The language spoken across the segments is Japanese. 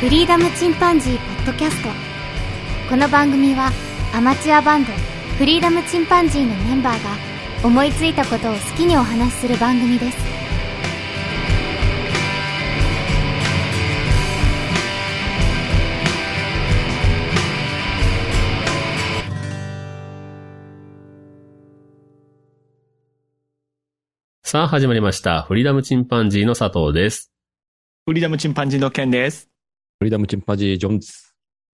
フリーダムチンパンジーポッドキャストこの番組はアマチュアバンドフリーダムチンパンジーのメンバーが思いついたことを好きにお話しする番組ですさあ始まりました。フリーダムチンパンジーの佐藤です。フリーダムチンパンジーのケンです。フリーダムチンパンジー・ジョンズ。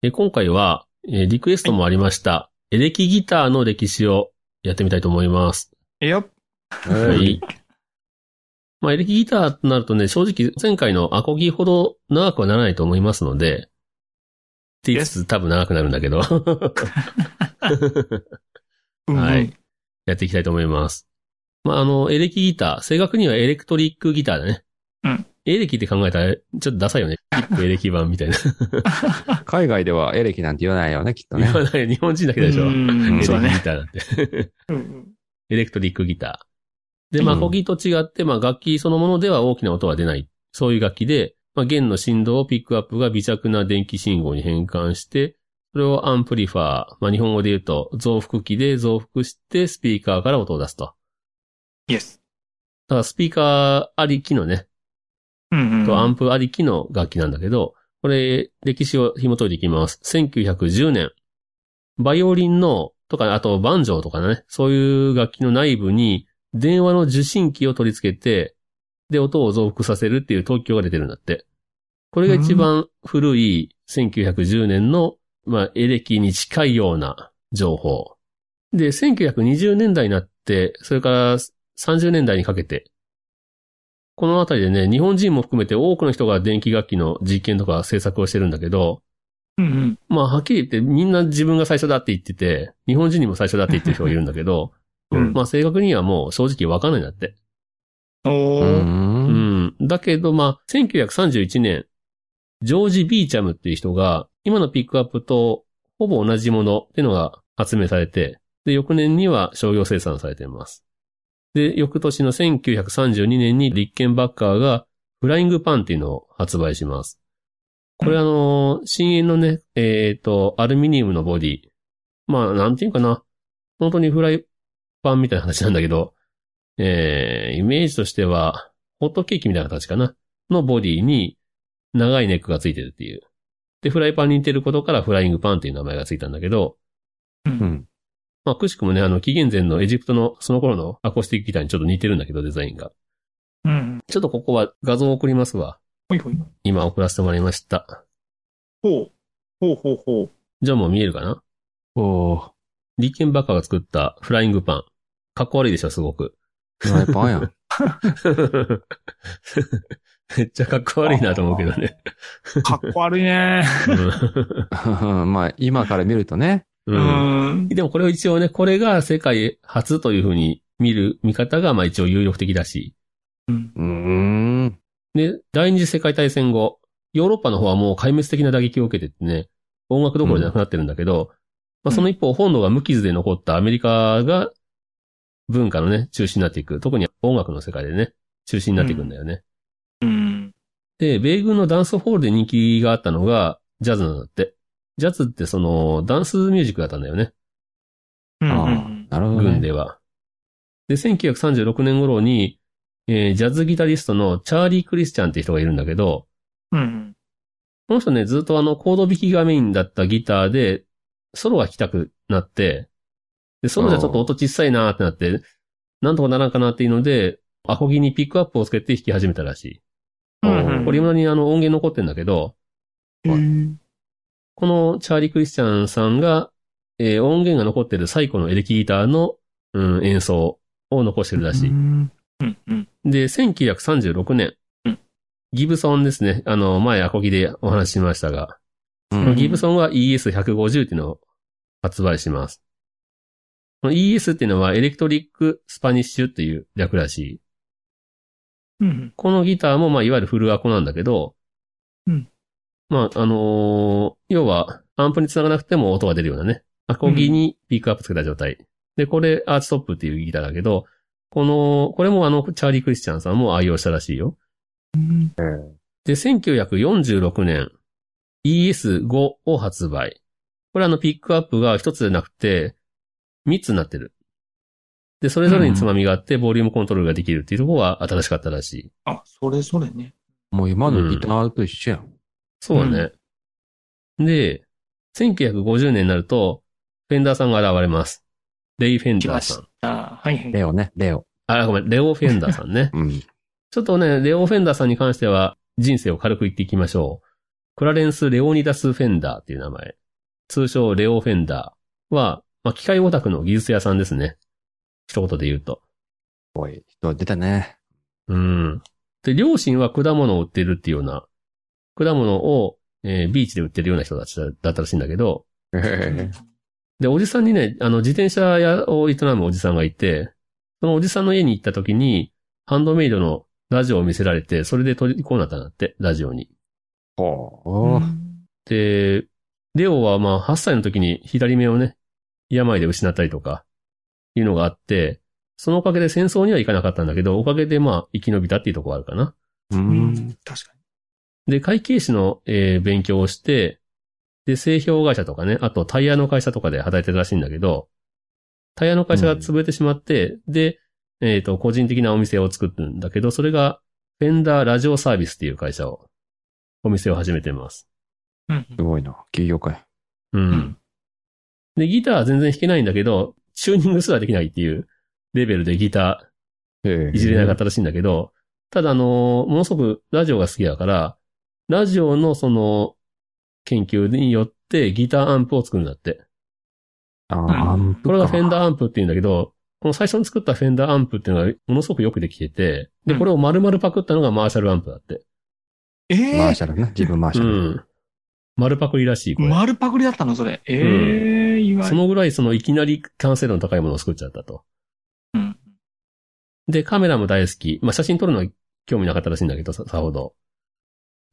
え今回は、えーリクエストもありました、エレキギターの歴史をやってみたいと思います。いや、はい。まあ、エレキギターとなるとね、正直前回のアコギほど長くはならないと思いますので、って言いつつ多分長くなるんだけど、うんうん はい。やっていきたいと思います。まあ、あの、エレキギター、正確にはエレクトリックギターだね。うん。エレキって考えたら、ちょっとダサいよね。エレキバンみたいな。海外ではエレキなんて言わないよね、きっとね言。わない。日本人だけでしょ。うエんレキギ。ターなんて。エレクトリックギター。で、まあ、アコギと違って、まあ、楽器そのものでは大きな音は出ない。そういう楽器で、まあ、弦の振動をピックアップが微弱な電気信号に変換して、それをアンプリファイアー、まあ、日本語で言うと増幅器で増幅してスピーカーから音を出すと。イエス。だからスピーカーありきのね、とアンプありきの楽器なんだけど、これ、歴史を紐解いていきます。1910年。バイオリンの、とか、あとバンジョーとかね、そういう楽器の内部に電話の受信機を取り付けて、で、音を増幅させるっていう特許が出てるんだって。これが一番古い1910年の、まあ、エレキに近いような情報。で、1920年代になって、それから30年代にかけて、このあたりでね、日本人も含めて多くの人が電気楽器の実験とか制作をしてるんだけど、うんうん。まあ、はっきり言ってみんな自分が最初だって言ってて、日本人にも最初だって言ってる人がいるんだけど、うんまあ、正確にはもう正直わかんないんだって。おう。ー。うんん。だけど、まあ、1931年、ジョージ・ビーチャムっていう人が、今のピックアップとほぼ同じものっていうのが発明されて、で、翌年には商業生産されています。で、翌年の1932年にリッケンバッカーがフライングパンっていうのを発売します。これあの、深淵のね、えっ、と、アルミニウムのボディ。まあ、なんていうかな。本当にフライパンみたいな話なんだけど、えー、イメージとしては、ホットケーキみたいな形かなのボディに長いネックがついてるっていう。で、フライパンに似てることからフライングパンっていう名前がついたんだけど、う。うんん。まあ、くしくもね、あの、紀元前のエジプトのその頃のアコースティックギターにちょっと似てるんだけど、デザインが。うん。ちょっとここは画像を送りますわ。ほいほい。今送らせてもらいました。ほう。ほうほうほう。じゃあもう見えるかな？おー。リッケンバッカーが作ったフライングパン。かっこ悪いでしょ、すごく。フライパンやん。めっちゃかっこ悪いなと思うけどね。かっこ悪いね。まあ、今から見るとね。ううんん。でもこれを一応ね、これが世界初というふうに見る見方が、まあ一応有力的だし。うん。うーん。で、第二次世界大戦後、ヨーロッパの方はもう壊滅的な打撃を受けてってね、音楽どころじゃなくなってるんだけど、まあその一方、本土が無傷で残ったアメリカが文化のね、中心になっていく。特に音楽の世界でね、中心になっていくんだよね。うん。で、米軍のダンスホールで人気があったのが、ジャズなんだって。ジャズってその、ダンスミュージックだったんだよね。うん。なるほど、ね。軍では。で、1936年頃に、えージャズギタリストのチャーリー・クリスチャンっていう人がいるんだけど、うん。この人ね、ずっとあの、コード弾きがメインだったギターで、ソロが弾きたくなって、で、ソロじゃちょっと音小さいなーってなって、なんとかならんかなっていうので、アコギにピックアップをつけて弾き始めたらしい。うんこれ今にあの音源残ってんだけど、うん。このチャーリー・クリスチャンさんが、えー音源が残ってる最古のエレキギターの、うん、演奏を残してるらしい。うん。うん。うん。で、1936年、うんギブソンですね。あの、前アコギでお話ししましたが、うんギブソンは ES150 っていうのを発売します。ES っていうのは Electric Spanish っていう略らしい。うん。このギターも、まあ、いわゆるフルアコなんだけど、うんまあ、あのー要は、アンプにつながなくても音が出るようなね。アコギにピックアップつけた状態。で、これ、アーチトップっていうギターだけど、この、これもあの、チャーリー・クリスチャンさんも愛用したらしいよ。で、1946年、ES5 を発売。これあのピックアップが一つでなくて、三つになってる。で、それぞれにつまみがあって、ボリュームコントロールができるっていうところは新しかったらしい。あ、それぞれね。もう今のギターと一緒やん。そうね。で、1950年になると、フェンダーさんが現れます。レイ・フェン来ましダーさん。た。はいはい。レオね、レオ。あ、ごめん、レオ・フェンダーさんね。うん。ちょっとね、レオ・フェンダーさんに関しては、人生を軽く言っていきましょう。クラレンス・レオニダス・フェンダーっていう名前。通称、レオ・フェンダーは、まあ、機械オタクの技術屋さんですね。一言で言うと。おい、人出たね。うん。で、両親は果物を売ってるっていうような、果物を、えービーチで売ってるような人たちだったらしいんだけど、へへで、おじさんにね、あの、自転車屋を営むおじさんがいて、そのおじさんの家に行った時に、ハンドメイドのラジオを見せられて、それで取りこうなったんだって、ラジオに。ほう。うおーんで、レオはまあ8歳の時に左目をね、病で失ったりとか、いうのがあって、そのおかげで戦争には行かなかったんだけど、おかげでまあ生き延びたっていうところがあるかな。う。うんん。確かで、会計士の、えー勉強をして、で、製氷会社とかね、あとタイヤの会社とかで働いてるらしいんだけど、タイヤの会社が潰れてしまって、で、えっ、と、個人的なお店を作るんだけど、それが、フェンダーラジオサービスっていう会社を、お店を始めてます。に。うんすごいな。起業家や。うん。んで、ギターは全然弾けないんだけど、チューニングすらできないっていうレベルでギタへーいじれなかったらしいんだけど、ただあの、ものすごくラジオが好きだから、ラジオのその、研究によってギターアンプを作るんだって。ああ、アンプかこれがフェンダーアンプって言うんだけど、この最初に作ったフェンダーアンプっていうのがものすごくよくできてて、で、うんこれを丸々パクったのがマーシャルアンプだって。ええマーシャルね。自分マーシうャル。ん。丸パクリらしい、これ。丸パクリだったのそれ。ええ意外そ。のぐらいそのいきなり完成度の高いものを作っちゃったと。うん。で、カメラも大好き。まあ、写真撮るのは興味なかったらしいんだけど、ささほど。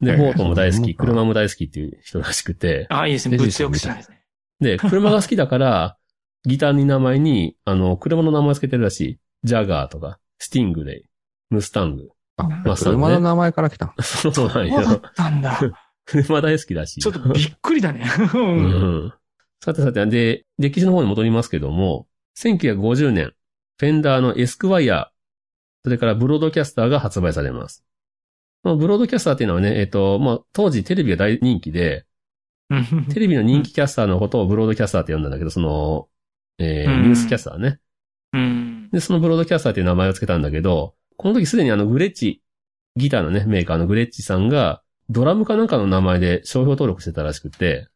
で、えボートも大好き、車も大好きっていう人らしくて。あ、いいですね。物欲しないですね。で、車が好きだから、ギターに名前に、あの、車の名前を付けてるらしい。ジャガーとか、スティングレイ、ムスタング。あ、ね車の名前から来た。そうなんそうだっよ。たんだ。車大好きだし。ちょっとびっくりだね。う。うんん。さてさて、で、歴史の方に戻りますけども、1950年、フェンダーのエスクワイヤー、それからブロードキャスターが発売されます。このブロードキャスターっていうのはね、えっ、と、まあ、当時テレビが大人気で、テレビの人気キャスターのことをブロードキャスターって呼んだんだけど、その、えーうんニュースキャスターね。うん。で、そのブロードキャスターっていう名前を付けたんだけど、この時すでにあのグレッチ、ギターのね、メーカーのグレッチさんが、ドラムかなんかの名前で商標登録してたらしくて、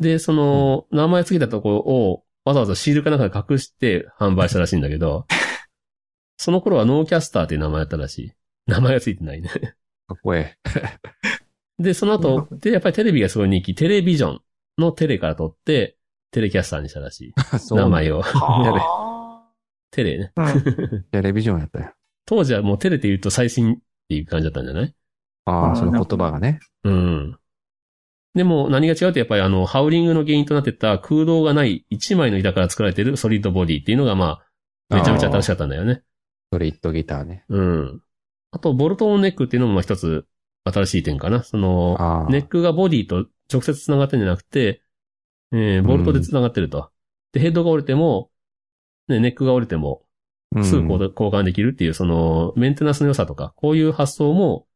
で、その、名前付けたところを、わざわざシールかなんかで隠して販売したらしいんだけど、その頃はノーキャスターっていう名前だったらしい。名前が付いてないね。かっこえ で、その後、で、やっぱりテレビがすごい人気、テレビジョンのテレから取って、テレキャスターにしたらしい。名前を。はテレね。テレビジョンやったよ。当時はもうテレって言うと最新っていう感じだったんじゃない？ああ、その言葉がね。うん。でも何が違うってやっぱりあの、ハウリングの原因となってた空洞がない一枚の板から作られているソリッドボディっていうのがまあ、めちゃめちゃ新しかったんだよね。ソリッドギターね。うん。あと、ボルトオンネックっていうのもまあ一つ新しい点かな。その。ネックがボディと直接繋がってるんじゃなくて、えー、ボルトで繋がってると。で、ヘッドが折れても、ね、ネックが折れても、うんすぐ交換できるっていう、その、メンテナンスの良さとか、こういう発想も、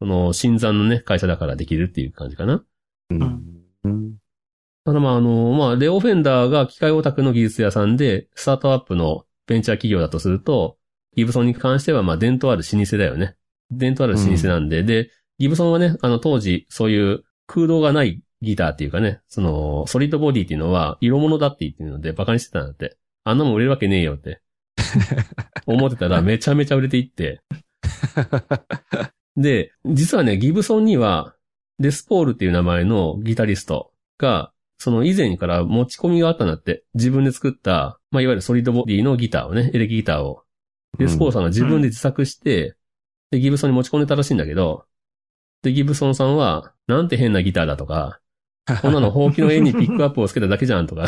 その、新参のね、会社だからできるっていう感じかな。うん。うん。ただまああの、まあ、レオフェンダーが機械オタクの技術屋さんで、スタートアップのベンチャー企業だとすると、ギブソンに関してはまあ伝統ある老舗だよね。伝統ある老舗なんで、で、ギブソンはね、あの当時そういう空洞がないギターっていうかね、その、ソリッドボディっていうのは色物だって言ってるのでバカにしてたんだって。あんなもん売れるわけねえよって。思ってたらめちゃめちゃ売れていって。で、実はね、ギブソンには、デスポールっていう名前のギタリストが、その以前から持ち込みがあったんだって。自分で作った、まあ、いわゆるソリッドボディのギターをね、エレキギターを。デスポールさんが自分で自作して、で、ギブソンに持ち込んでたらしいんだけど、で、ギブソンさんは、なんて変なギターだとか、こんなのほうきの絵にピックアップをつけただけじゃんとか、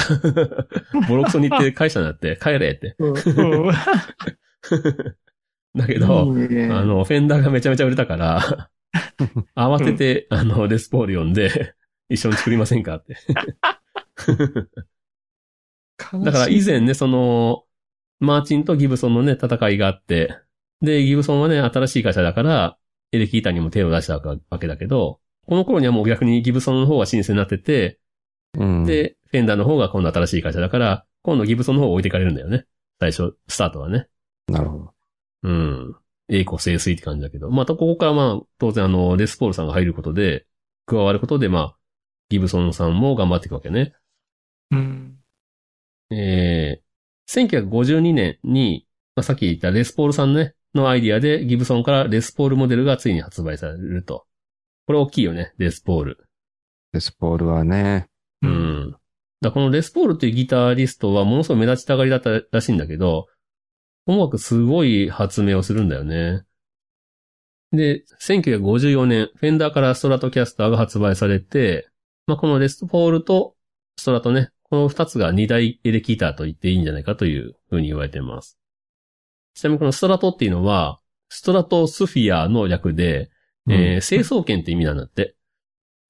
ボロクソに言って返したんだって、帰れって。だけど、いいねあの、フェンダーがめちゃめちゃ売れたから、慌てて、あの、レスポール呼んで、一緒に作りませんかって。だから以前ね、その、マーチンとギブソンのね、戦いがあって、で、ギブソンはね、新しい会社だから、エレキギターにも手を出したわけだけど、この頃にはもう逆にギブソンの方が新鮮になってて、うん。、で、フェンダーの方が今度新しい会社だから、今度ギブソンの方が置いてかれるんだよね。最初、スタートはね。なるほど。うん。栄光清水って感じだけど。またここからまあ、当然あの、レスポールさんが入ることで、加わることでまあ、ギブソンさんも頑張っていくわけね。うん。えー、1952年に、まあ、さっき言ったレスポールさんね、のアイディアでギブソンからレスポールモデルがついに発売されると。これ大きいよね、レスポール。レスポールはね、ううん。ん。だこのレスポールっていうギタリストはものすごい目立ちたがりだったらしいんだけど、音楽すごい発明をするんだよね。で、1954年、フェンダーからストラトキャスターが発売されて、まあ、このレスポールとストラトね、この二つが二大エレキギターと言っていいんじゃないかというふうに言われています。ちなみにこのストラトっていうのは、ストラトスフィアの略で、えー、清掃圏って意味なんだって。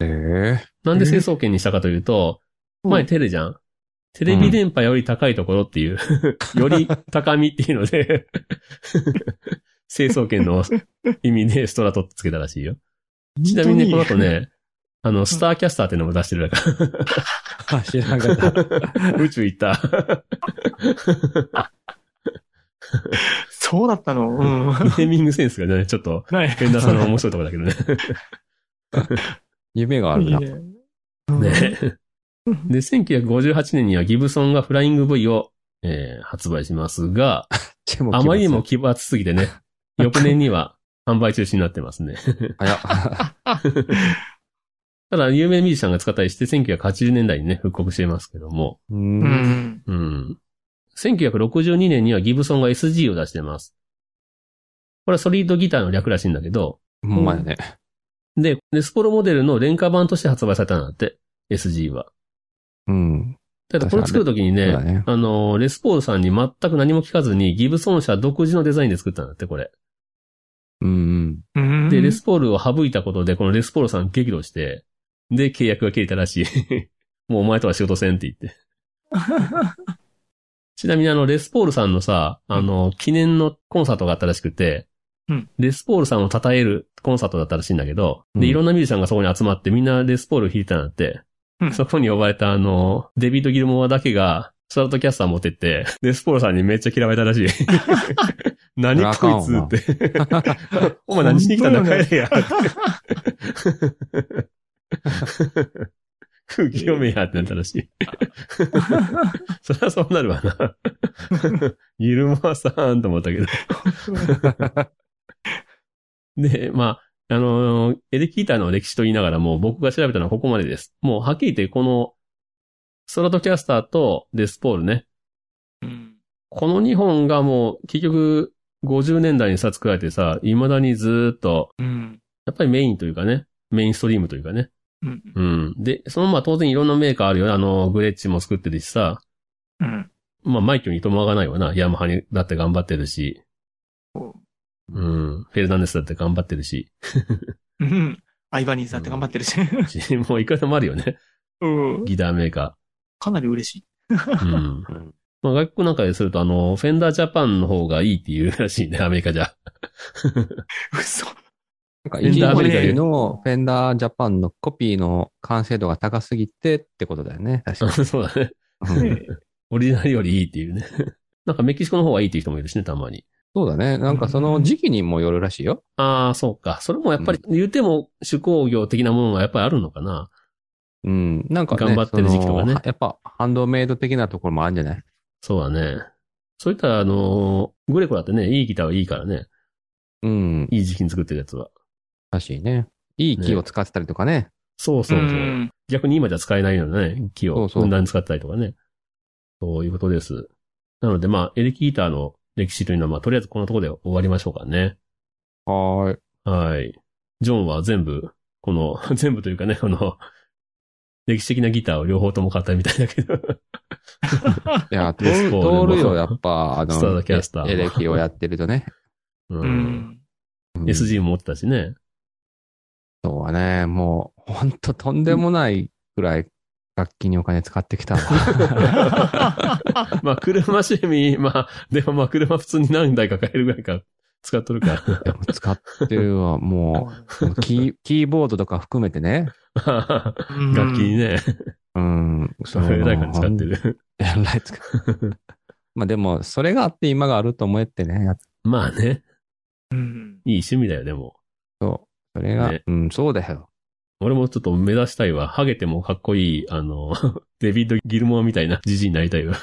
ええなんで清掃圏にしたかというと、前テレじゃん。テレビ電波より高いところっていう、より高みっていうので、清掃圏の意味でストラトってつけたらしいよ。ちなみにね、この後ね、あの、スターキャスターっていうのも出してるだかあ、知らなかった。ら、宇宙行った。そうだったの？うん。ネーミングセンスがね、ちょっと、ない。フェンダーさんの面白いところだけどね。夢があるな。いいね。で、1958年にはギブソンがフライング V を、えー発売しますが、あまりにも奇抜すぎてね、翌年には販売中止になってますね。早 ただ、有名ミュージシャンが使ったりして、1980年代にね、復刻していますけども、う。うんん。うん。1962年にはギブソンが SG を出してます。これはソリッドギターの略らしいんだけど、ほんまやね。で、レスポロモデルの廉価版として発売されたんだって、SG は。うん。ただ、これ作るときにね、ね。あの、レスポールさんに全く何も聞かずに、ギブソン社独自のデザインで作ったんだって、これ。うんうん。で、レスポールを省いたことで、このレスポールさん激怒して、で、契約が切れたらしい。もうお前とは仕事せんって言って。ちなみにあの、レスポールさんのさ、あの、記念のコンサートがあったらしくて、うんレスポールさんを称えるコンサートだったらしいんだけど、で、うんいろんなミュージシャンがそこに集まってみんなレスポールを弾いてたんだって、うんそこに呼ばれたあの、デビッド・ギルモアだけが、ストラトキャスター持ってって、レスポールさんにめっちゃ嫌われたらしい。何こいつって。お前何しに来たんだ？帰れや。空気読めやってなったらしい。そりゃそうなるわな。ギルモアさんと思ったけど。で、まあ、あのーエレキギターの歴史と言いながらも僕が調べたのはここまでです。もうはっきり言ってこのストラトキャスターとデスポールね。うん。この2本がもう結局50年代にさ作られてさ、未だにずーっとうん。やっぱりメインというかね、メインストリームというかね。うん。うん。で、そのまあ当然いろんなメーカーあるよね。あの、グレッチも作ってるしさ。うん。まあマイキョにともわがないわな。ヤマハにだって頑張ってるし。うん。フェルナンデスだって頑張ってるし。うん。アイバニーズだって頑張ってるし。しもういくらでもあるよね。うん。ギターメーカかなり嬉しい。ー。うん。まあ外国なんかでするとあの、フェンダージャパンの方がいいっていうらしいね、アメリカじゃ。嘘。なんか、フェンダーアメリカで EG のフェンダージャパンのコピーの完成度が高すぎてってことだよね。確か そうだね。に。うん オリジナルよりいいっていうね。なんかメキシコの方がいいっていう人もいるしね、たまに。そうだね。なんかその時期にもよるらしいよ。ああ、そうか。それもやっぱり言うても手工業的なものがやっぱりあるのかな。うん。なんかね、頑張ってる時期とかねやっぱハンドメイド的なところもあるんじゃない？そうだね。そういったら、あのーグレコだってね、いいギターはいいからね。うん。いい時期に作ってるやつは。らしいね。いい木を使ってたりとかね。そうそうそう。ん逆に今じゃ使えないようなね、木をふんだんに使ったりとかね。そういうことです。なのでまあ、エレキギターの歴史というのはまあ、とりあえずこのところで終わりましょうかね。はーい。はい。ジョンは全部、この、全部というかね、この、歴史的なギターを両方とも買ったみたいだけど。いや、通るよ、やっぱ、あの、スターダキャスターもエレキをやってるとね。ううんん。うん SG も持ってたしね。そうはね、もう、ほんととんでもないくらい楽器にお金使ってきたわ。まあ、車趣味、まあ、でもまあ、車普通に何台か買えるぐらいか、使っとるかでも使ってるわ、もう、キー、キーボードとか含めてね。楽器にね、うん、そそれだから使ってる。る。えらい使う。まあでも、それがあって今があると思えってね。まあね、うん。いい趣味だよ、でも。そう。それが、ねうん、そうだよ。俺もちょっと目指したいわ。ハゲてもかっこいい、あの、デビッド・ギルモアみたいなジジイになりたいわ。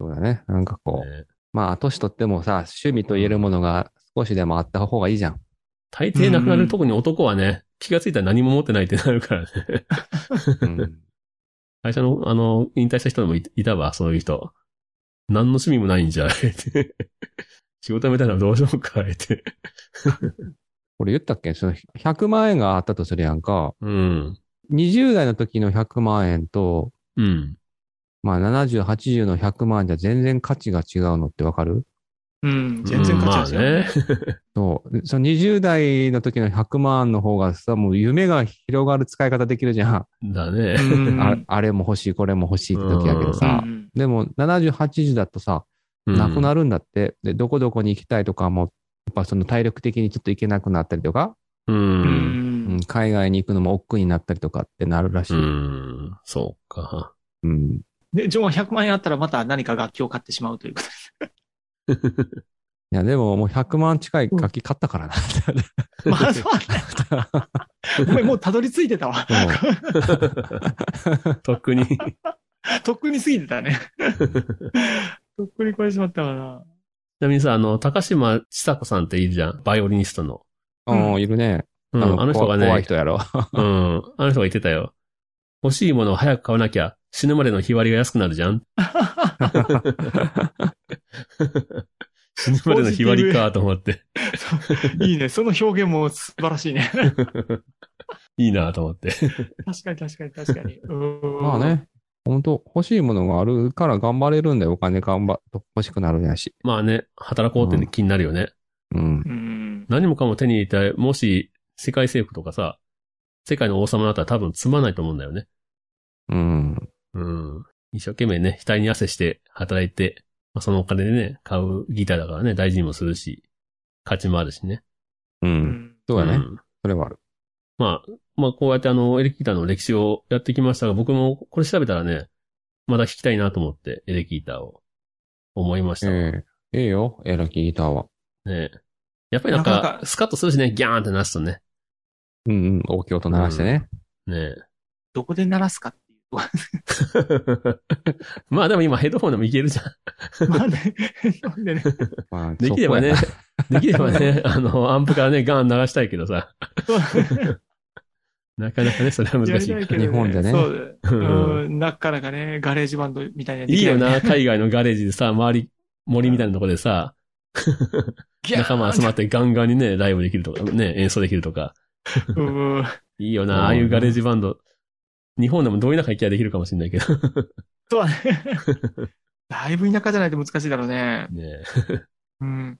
そうだね。なんかこう、ねまあ、年取ってもさ、趣味と言えるものが少しでもあった方がいいじゃん。大抵なくなる、うん特に男はね、気がついたら何も持ってないってなるからね。うん。会社の、あの、引退した人でもいいたわ、そういう人。何の趣味もないんじゃ、って。仕事辞めたらどうしようか、って。これ言ったっけ？その100万円があったとするやんか。うん。20代の時の100万円と、うん。まあ70、80の100万円じゃ全然価値が違うのってわかる？うん。全然価値が違う、ね。そう。でその20代の時の100万の方がさ、もう夢が広がる使い方できるじゃん。だね。うん ああれも欲しい、これも欲しいって時やけどさ。うんでも70、80だとさ、なくなるんだって。で、どこどこに行きたいとかも、ぱその体力的にちょっと行けなくなったりとか、る。う。うん。海外に行くのも億劫になったりとかってなるらしうい。ん。そうか。うん。で、ジョンは100万円あったらまた何か楽器を買ってしまうということで いや、でももう100万近い楽器買ったからな。す。まあ、そうね。ごめん、もうたどり着いてたわ。とっくに。とっくに過ぎてたね。とっくに超えてしまったわな。ちなみにさ、あの、高島千佐子さんっているじゃん。バイオリニストの。うん、うんいるね。うん。あの人がね、怖い人やろ。うん。あの人が言ってたよ。欲しいものを早く買わなきゃ、死ぬまでの日割りが安くなるじゃん。死ぬまでの日割りかと思って。いいね。その表現も素晴らしいね。いいなと思って。確かに確かに確かに。うんまあ。ね。本当欲しいものがあるから頑張れるんだよ。お金頑張っ欲しくなるんやし。まあね、働こうって気になるよね。うん。うん。何もかも手に入れて、もし世界征服とかさ、世界の王様だったら多分つまんないと思うんだよね。うん。うん。一生懸命ね、額に汗して働いて、まあ、そのお金でね、買うギターだからね、大事にもするし、価値もあるしね。う。うんん。そうやね。んそれはある。まあ、まあこうやってあの、エレキギターの歴史をやってきましたが、僕もこれ調べたらね、まだ弾きたいなと思って、エレキギターを思いましたわ。ええええよ。エラキギターは。ねやっぱりなんかなかなかスカッとするしね、ギャーンってなすとね。うんうん。大きい音鳴らしてね。ねどこで鳴らすかっていう まあでも今ヘッドフォンでもいけるじゃん。まあね。なんでね。まあ、できればねできればね、あの、アンプからね、ガン流したいけどさ、なかなかね、それは難しいやりたから。けど日本でねそうだうんうん。なかなかね、ガレージバンドみたいなのいいよな、海外のガレージでさ、周り、森みたいなところでさ、仲間集まってガンガンにね、ライブできるとか、ね、演奏できるとか。いいよな、ああいうガレージバンド。日本でもどういう中行きゃできるかもしれないけど。そうだね。だいぶ田舎じゃないと難しいだろうね。ねうん。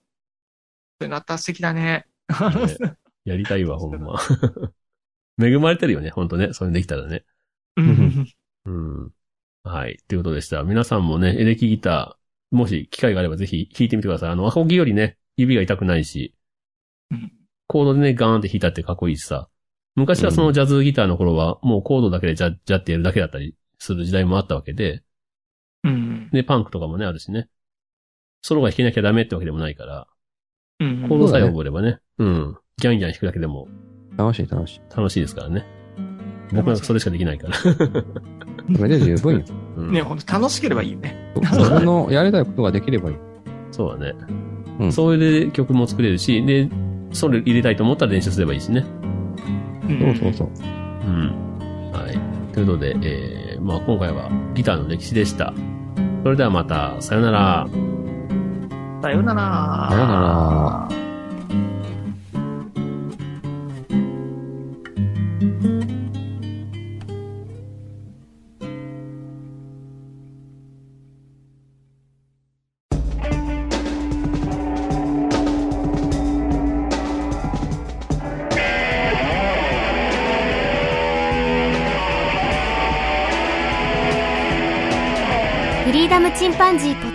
それなったら素敵だね。ねやりたいわ、ほんま。恵まれてるよね、ほんとね。それできたらね。うん。うん。はい。ということでした。皆さんもね、エレキギター、もし機会があればぜひ弾いてみてください。あの、アコギよりね、指が痛くないしうん、コードでね、ガーンって弾いたってかっこいいしさ。昔はそのジャズギターの頃は、もうコードだけでジャッジャってやるだけだったりする時代もあったわけで、うん。で、パンクとかもね、あるしね。ソロが弾けなきゃダメってわけでもないから、うん。コードさえ覚えればね、うん。ギャンギャン弾くだけでも楽しい楽しい。楽しいですからね。僕なんかそれしかできないから。それで十分よ。うんね、ほんと楽しければいいよね。自分のやりたいことができればいい。そうだね。うんそれで曲も作れるし、で、それ入れたいと思ったら練習すればいいしね。うんそうそうそう。うん。はい。というので、えー、まあ今回はギターの歴史でした。それではまた、さよなら。さよなら。さよなら。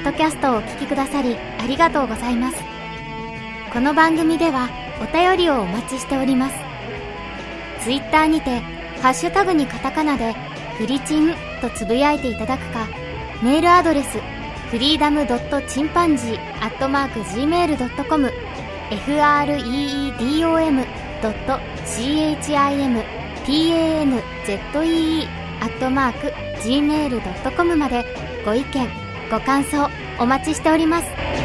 ッドキャストをお聞きくださりありがとうございます。この番組ではお便りをお待ちしております。ツイッターにて、ハッシュタグにカタカナで、フリチンとつぶやいていただくか、メールアドレス、フリーダムドットチンパンジーアットマーク Gmail.com、freedom ドット chimpanzee アットマーク gmail.com までご意見、ご感想お待ちしております。